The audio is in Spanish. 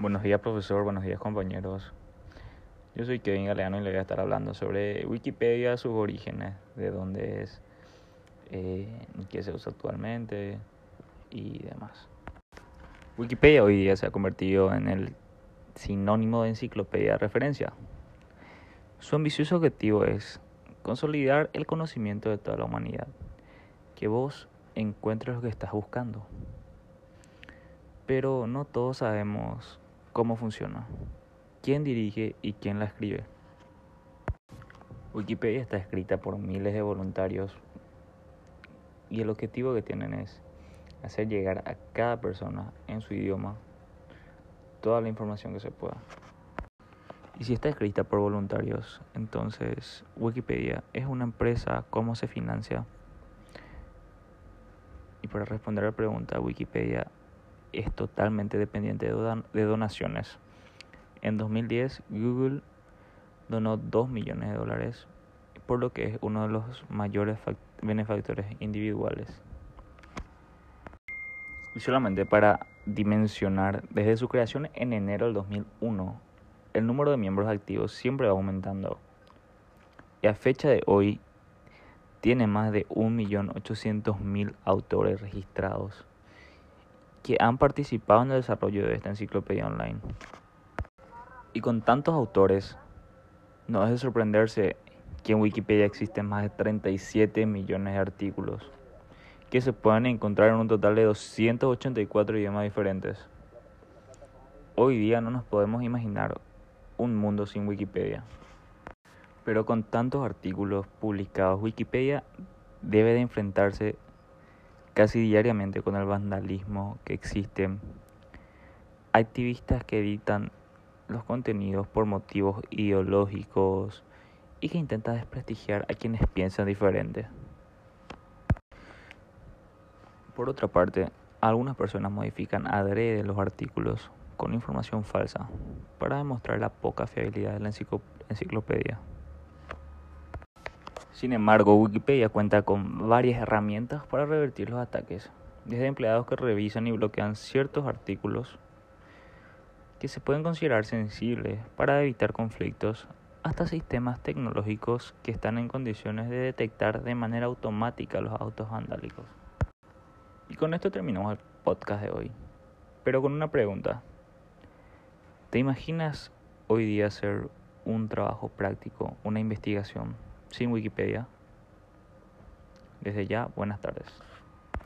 Buenos días profesor, buenos días compañeros. Yo soy Kevin Galeano y le voy a estar hablando sobre Wikipedia, sus orígenes, de dónde es, eh, qué se usa actualmente y demás. Wikipedia hoy día se ha convertido en el sinónimo de enciclopedia de referencia. Su ambicioso objetivo es consolidar el conocimiento de toda la humanidad, que vos encuentres lo que estás buscando. Pero no todos sabemos cómo funciona, quién dirige y quién la escribe. Wikipedia está escrita por miles de voluntarios y el objetivo que tienen es hacer llegar a cada persona en su idioma toda la información que se pueda. Y si está escrita por voluntarios, entonces Wikipedia es una empresa, ¿cómo se financia? Y para responder a la pregunta, Wikipedia es totalmente dependiente de donaciones. En 2010, Google donó 2 millones de dólares, por lo que es uno de los mayores benefactores individuales. Y solamente para dimensionar, desde su creación en enero del 2001, el número de miembros activos siempre va aumentando. Y a fecha de hoy, tiene más de 1.800.000 autores registrados que han participado en el desarrollo de esta enciclopedia online. Y con tantos autores, no es de sorprenderse que en Wikipedia existen más de 37 millones de artículos que se pueden encontrar en un total de 284 idiomas diferentes. Hoy día no nos podemos imaginar un mundo sin Wikipedia. Pero con tantos artículos publicados, Wikipedia debe de enfrentarse casi diariamente con el vandalismo que existe. Activistas que editan los contenidos por motivos ideológicos y que intentan desprestigiar a quienes piensan diferente. Por otra parte, algunas personas modifican adrede los artículos con información falsa para demostrar la poca fiabilidad de la enciclopedia. Sin embargo, Wikipedia cuenta con varias herramientas para revertir los ataques, desde empleados que revisan y bloquean ciertos artículos que se pueden considerar sensibles para evitar conflictos, hasta sistemas tecnológicos que están en condiciones de detectar de manera automática los autos vandálicos. Y con esto terminamos el podcast de hoy, pero con una pregunta. ¿Te imaginas hoy día hacer un trabajo práctico, una investigación sin Wikipedia? Desde ya, buenas tardes.